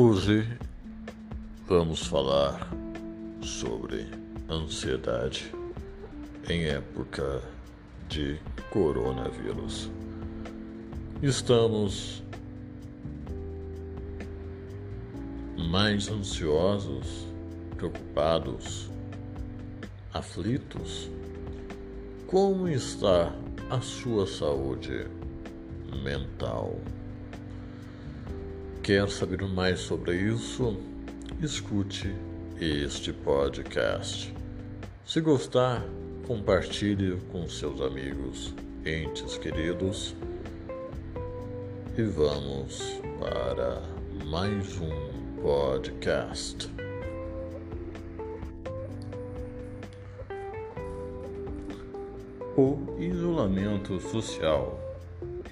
Hoje vamos falar sobre ansiedade em época de coronavírus. Estamos mais ansiosos, preocupados, aflitos? Como está a sua saúde mental? Quer saber mais sobre isso? Escute este podcast. Se gostar, compartilhe com seus amigos, entes queridos. E vamos para mais um podcast. O isolamento social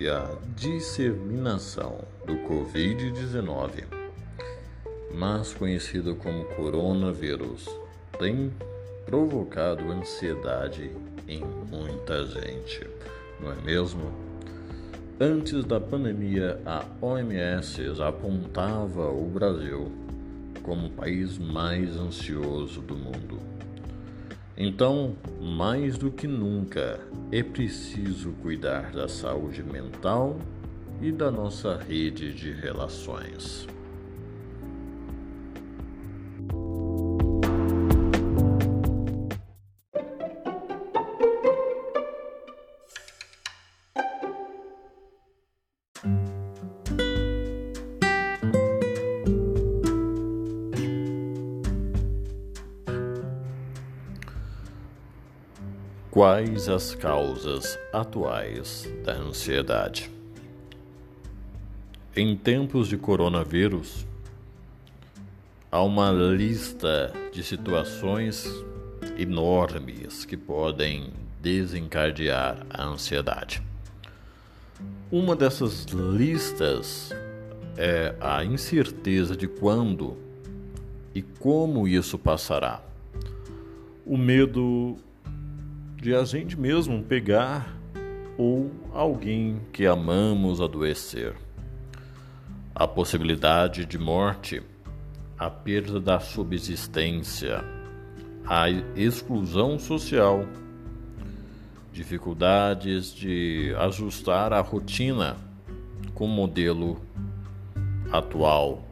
e a disseminação do Covid-19, mais conhecido como coronavírus, tem provocado ansiedade em muita gente, não é mesmo? Antes da pandemia, a OMS apontava o Brasil como o país mais ansioso do mundo. Então, mais do que nunca, é preciso cuidar da saúde mental e da nossa rede de relações. Quais as causas atuais da ansiedade? Em tempos de coronavírus, há uma lista de situações enormes que podem desencadear a ansiedade. Uma dessas listas é a incerteza de quando e como isso passará. O medo de a gente mesmo pegar ou alguém que amamos adoecer. A possibilidade de morte, a perda da subsistência, a exclusão social, dificuldades de ajustar a rotina com o modelo atual,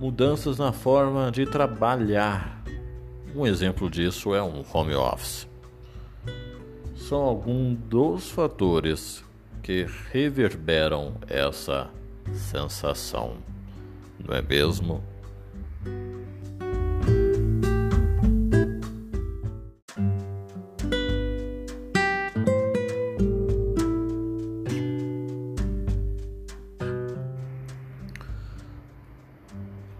mudanças na forma de trabalhar um exemplo disso é um home office. São alguns dos fatores que reverberam essa sensação, não é mesmo?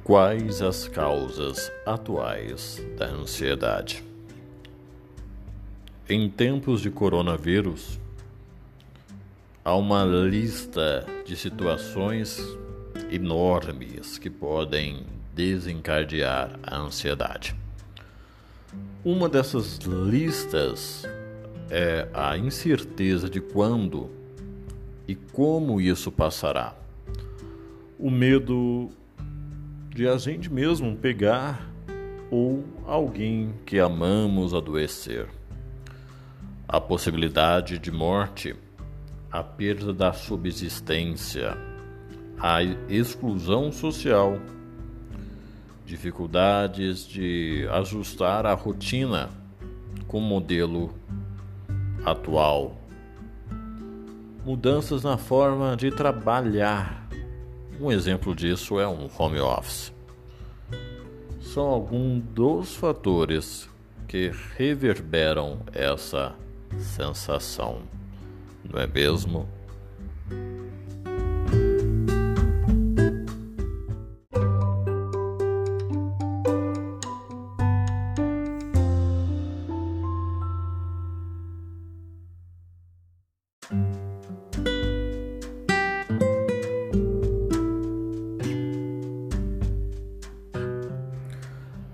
Quais as causas atuais da ansiedade? Em tempos de coronavírus, há uma lista de situações enormes que podem desencadear a ansiedade. Uma dessas listas é a incerteza de quando e como isso passará. O medo de a gente mesmo pegar ou alguém que amamos adoecer. A possibilidade de morte, a perda da subsistência, a exclusão social, dificuldades de ajustar a rotina com o modelo atual, mudanças na forma de trabalhar um exemplo disso é um home office. São alguns dos fatores que reverberam essa sensação, não é mesmo?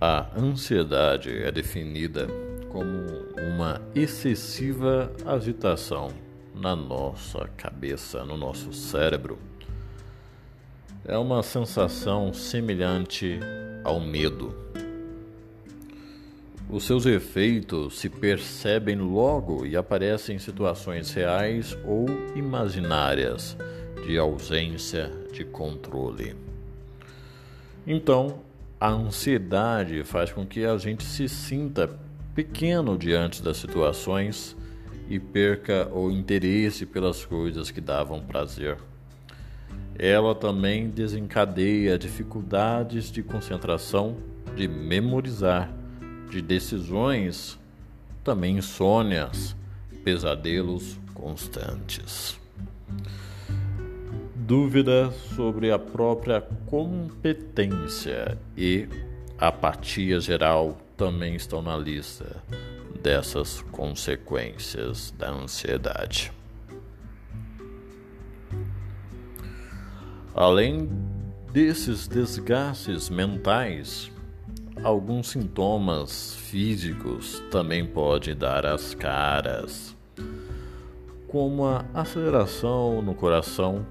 A ansiedade é definida como uma excessiva agitação na nossa cabeça, no nosso cérebro, é uma sensação semelhante ao medo. Os seus efeitos se percebem logo e aparecem em situações reais ou imaginárias de ausência de controle. Então, a ansiedade faz com que a gente se sinta pequeno diante das situações e perca o interesse pelas coisas que davam prazer. Ela também desencadeia dificuldades de concentração, de memorizar, de decisões, também insônias, pesadelos constantes. Dúvida sobre a própria competência e apatia geral também estão na lista dessas consequências da ansiedade. Além desses desgastes mentais, alguns sintomas físicos também podem dar as caras, como a aceleração no coração,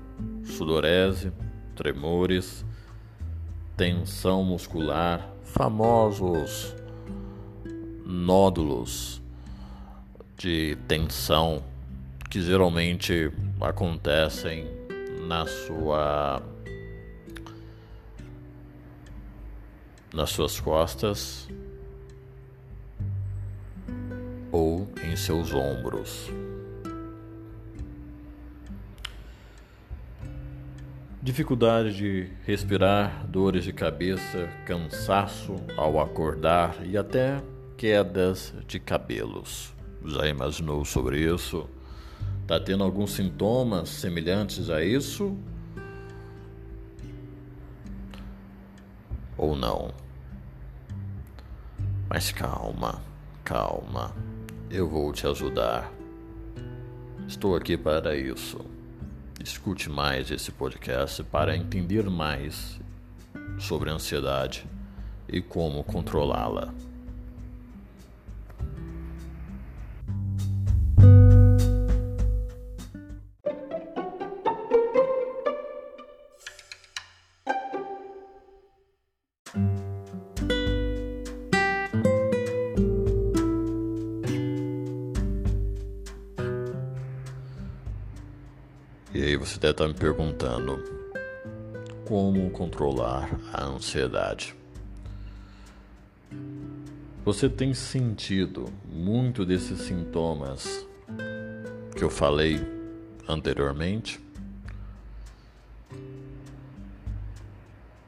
sudorese, tremores, tensão muscular, famosos nódulos de tensão que geralmente acontecem na sua nas suas costas ou em seus ombros. Dificuldade de respirar, dores de cabeça, cansaço ao acordar e até quedas de cabelos. Já imaginou sobre isso? Está tendo alguns sintomas semelhantes a isso? Ou não? Mas calma, calma. Eu vou te ajudar. Estou aqui para isso. Escute mais esse podcast para entender mais sobre a ansiedade e como controlá-la. Estar me perguntando como controlar a ansiedade. Você tem sentido muito desses sintomas que eu falei anteriormente?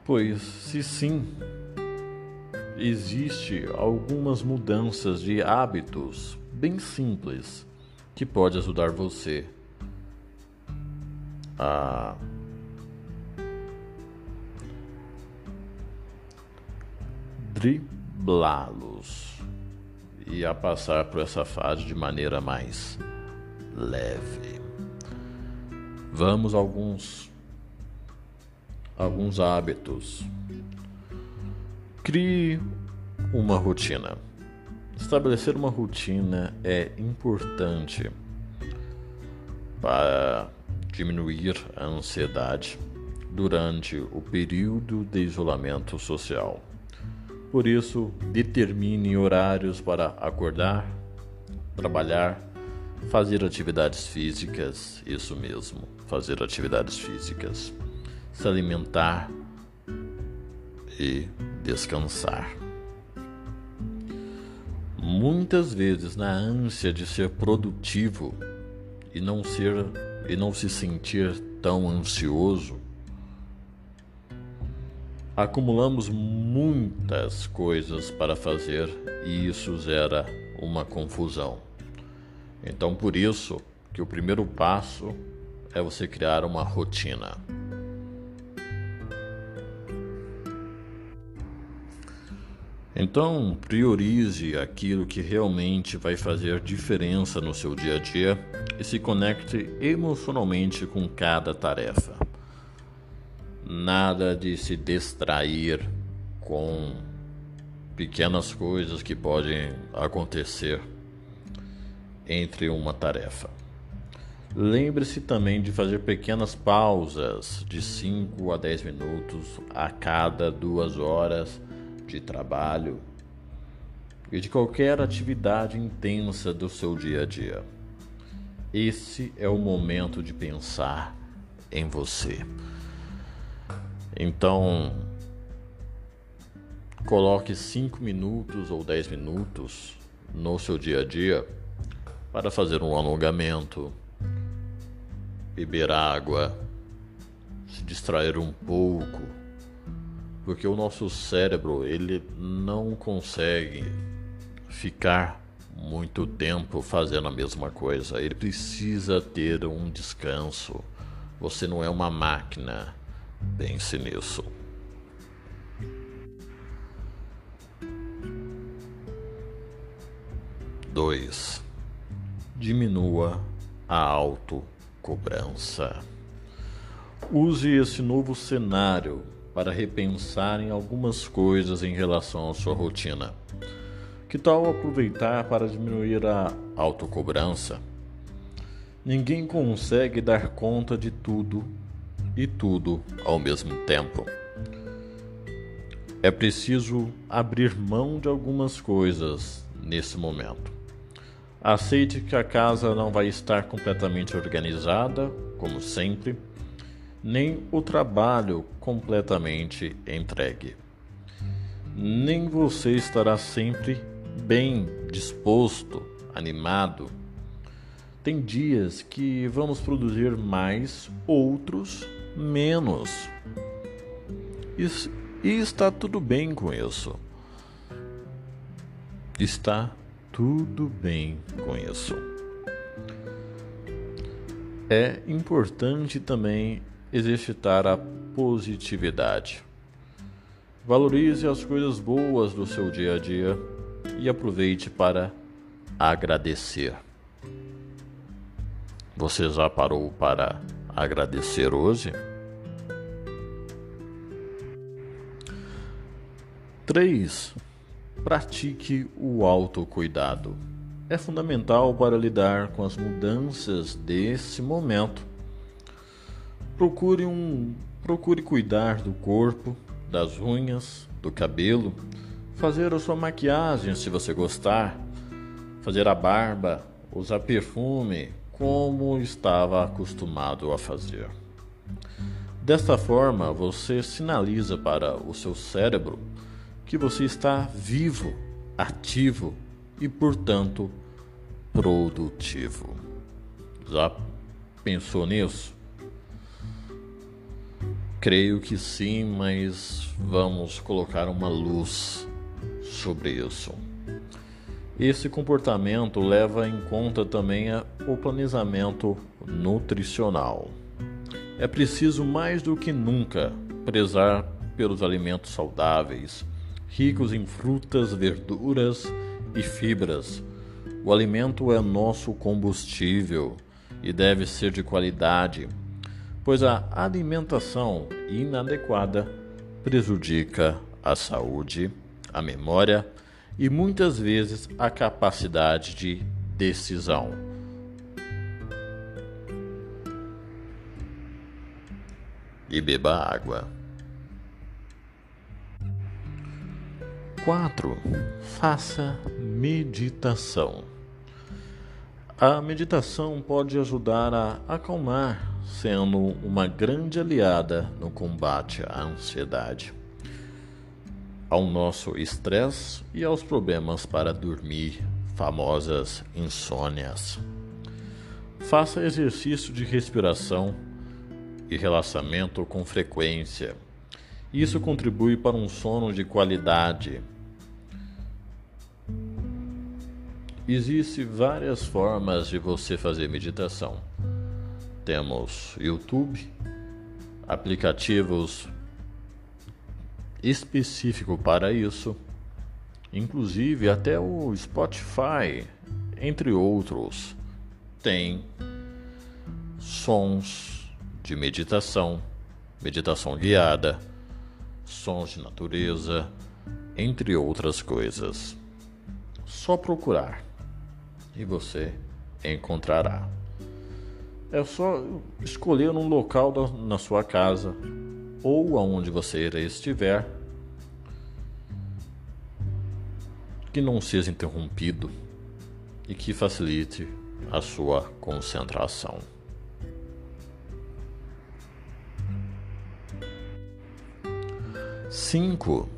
Pois, se sim, existe algumas mudanças de hábitos bem simples que pode ajudar você a driblá-los e a passar por essa fase de maneira mais leve. Vamos alguns alguns hábitos. Crie uma rotina. Estabelecer uma rotina é importante para diminuir a ansiedade durante o período de isolamento social. Por isso, determine horários para acordar, trabalhar, fazer atividades físicas, isso mesmo, fazer atividades físicas, se alimentar e descansar. Muitas vezes, na ânsia de ser produtivo e não ser e não se sentir tão ansioso, acumulamos muitas coisas para fazer e isso gera uma confusão. Então, por isso que o primeiro passo é você criar uma rotina. Então, priorize aquilo que realmente vai fazer diferença no seu dia a dia e se conecte emocionalmente com cada tarefa. Nada de se distrair com pequenas coisas que podem acontecer entre uma tarefa. Lembre-se também de fazer pequenas pausas de 5 a 10 minutos a cada duas horas de trabalho e de qualquer atividade intensa do seu dia a dia. Esse é o momento de pensar em você. Então, coloque 5 minutos ou 10 minutos no seu dia a dia para fazer um alongamento beber água, se distrair um pouco, porque o nosso cérebro ele não consegue ficar muito tempo fazendo a mesma coisa. Ele precisa ter um descanso. Você não é uma máquina. Pense nisso. Dois. Diminua a auto cobrança. Use esse novo cenário para repensar em algumas coisas em relação à sua rotina. Que tal aproveitar para diminuir a autocobrança? Ninguém consegue dar conta de tudo e tudo ao mesmo tempo. É preciso abrir mão de algumas coisas nesse momento. Aceite que a casa não vai estar completamente organizada, como sempre, nem o trabalho completamente entregue. Nem você estará sempre bem disposto, animado. Tem dias que vamos produzir mais, outros menos. E, está tudo bem com isso. Está tudo bem com isso. É importante também exercitar a positividade. Valorize as coisas boas do seu dia a dia e aproveite para agradecer. Você já parou para agradecer hoje? 3. Pratique o autocuidado. É fundamental para lidar com as mudanças desse momento. Procure um procure cuidar do corpo, das unhas, do cabelo, fazer a sua maquiagem se você gostar, fazer a barba, usar perfume como estava acostumado a fazer. Desta forma, você sinaliza para o seu cérebro que você está vivo, ativo e, portanto, produtivo. Já pensou nisso? Creio que sim, mas vamos colocar uma luz sobre isso. Esse comportamento leva em conta também o planejamento nutricional. É preciso mais do que nunca prezar pelos alimentos saudáveis, ricos em frutas, verduras e fibras. O alimento é nosso combustível e deve ser de qualidade, pois a alimentação inadequada prejudica a saúde, a memória e muitas vezes a capacidade de decisão. E beba água. 4. Faça meditação. A meditação pode ajudar a acalmar, sendo uma grande aliada no combate à ansiedade, ao nosso estresse e aos problemas para dormir, famosas insônias. Faça exercício de respiração e relaxamento com frequência. Isso contribui para um sono de qualidade Existem várias formas de você fazer meditação. Temos YouTube, aplicativos específicos para isso, inclusive até o Spotify, entre outros, tem sons de meditação, meditação guiada, sons de natureza, entre outras coisas. Só procurar e você encontrará. É só escolher um local da, na sua casa ou aonde você estiver que não seja interrompido e que facilite a sua concentração. Cinco.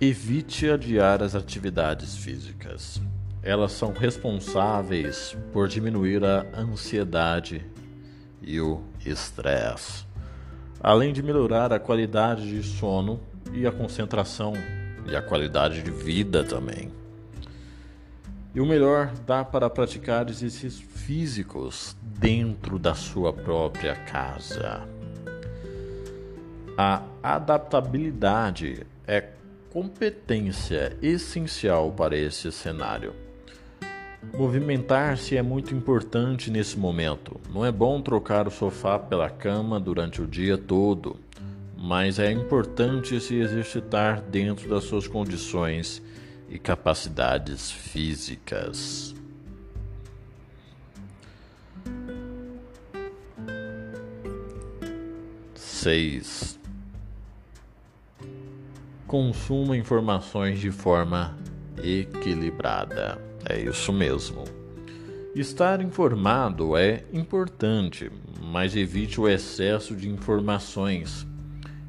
Evite adiar as atividades físicas. Elas são responsáveis por diminuir a ansiedade e o estresse, além de melhorar a qualidade de sono e a concentração e a qualidade de vida também. E o melhor, dá para praticar exercícios físicos dentro da sua própria casa. A adaptabilidade é competência essencial para esse cenário. Movimentar-se é muito importante nesse momento. Não é bom trocar o sofá pela cama durante o dia todo mas é importante se exercitar dentro das suas condições e capacidades físicas. Seis. Consuma informações de forma equilibrada. É isso mesmo. Estar informado é importante, mas evite o excesso de informações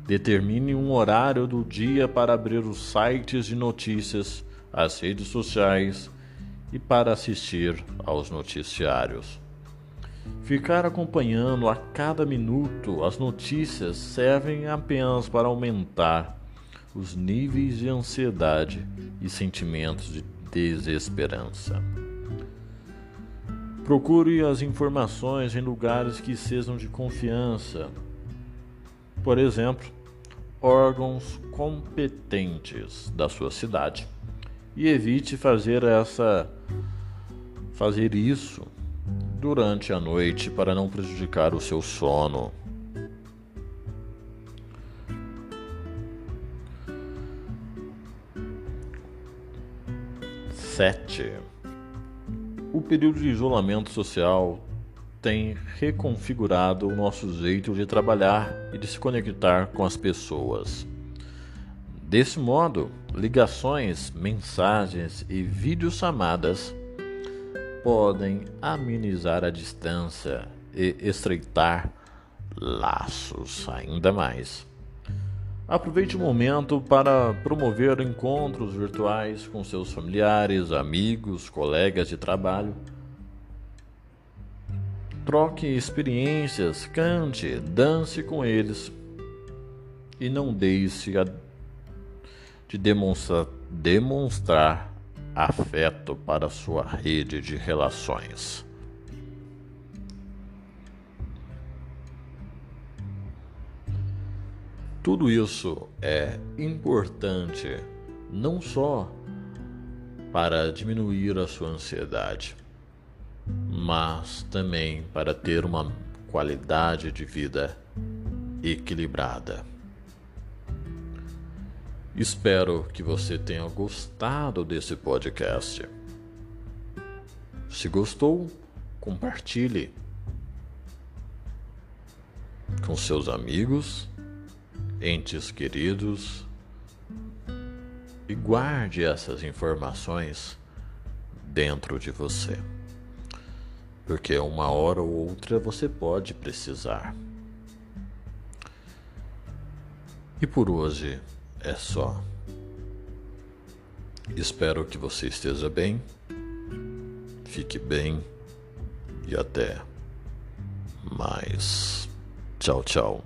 Determine um horário do dia para abrir os sites de notícias, as redes sociais e para assistir aos noticiários. Ficar acompanhando a cada minuto as notícias servem apenas para aumentar os níveis de ansiedade e sentimentos de desesperança. Procure as informações em lugares que sejam de confiança. Por exemplo, órgãos competentes da sua cidade e evite fazer essa fazer isso durante a noite para não prejudicar o seu sono. Sete. O período de isolamento social tem reconfigurado o nosso jeito de trabalhar e de se conectar com as pessoas. Desse modo, ligações, mensagens e videochamadas podem amenizar a distância e estreitar laços ainda mais. Aproveite o momento para promover encontros virtuais com seus familiares, amigos, colegas de trabalho Troque experiências, cante, dance com eles e não deixe de demonstrar, demonstrar afeto para sua rede de relações. Tudo isso é importante não só para diminuir a sua ansiedade, mas também para ter uma qualidade de vida equilibrada. Espero que você tenha gostado desse podcast. Se gostou, compartilhe com seus amigos, entes queridos e guarde essas informações dentro de você porque uma hora ou outra você pode precisar. E por hoje é só. Espero que você esteja bem, fique bem e até mais. Tchau, tchau.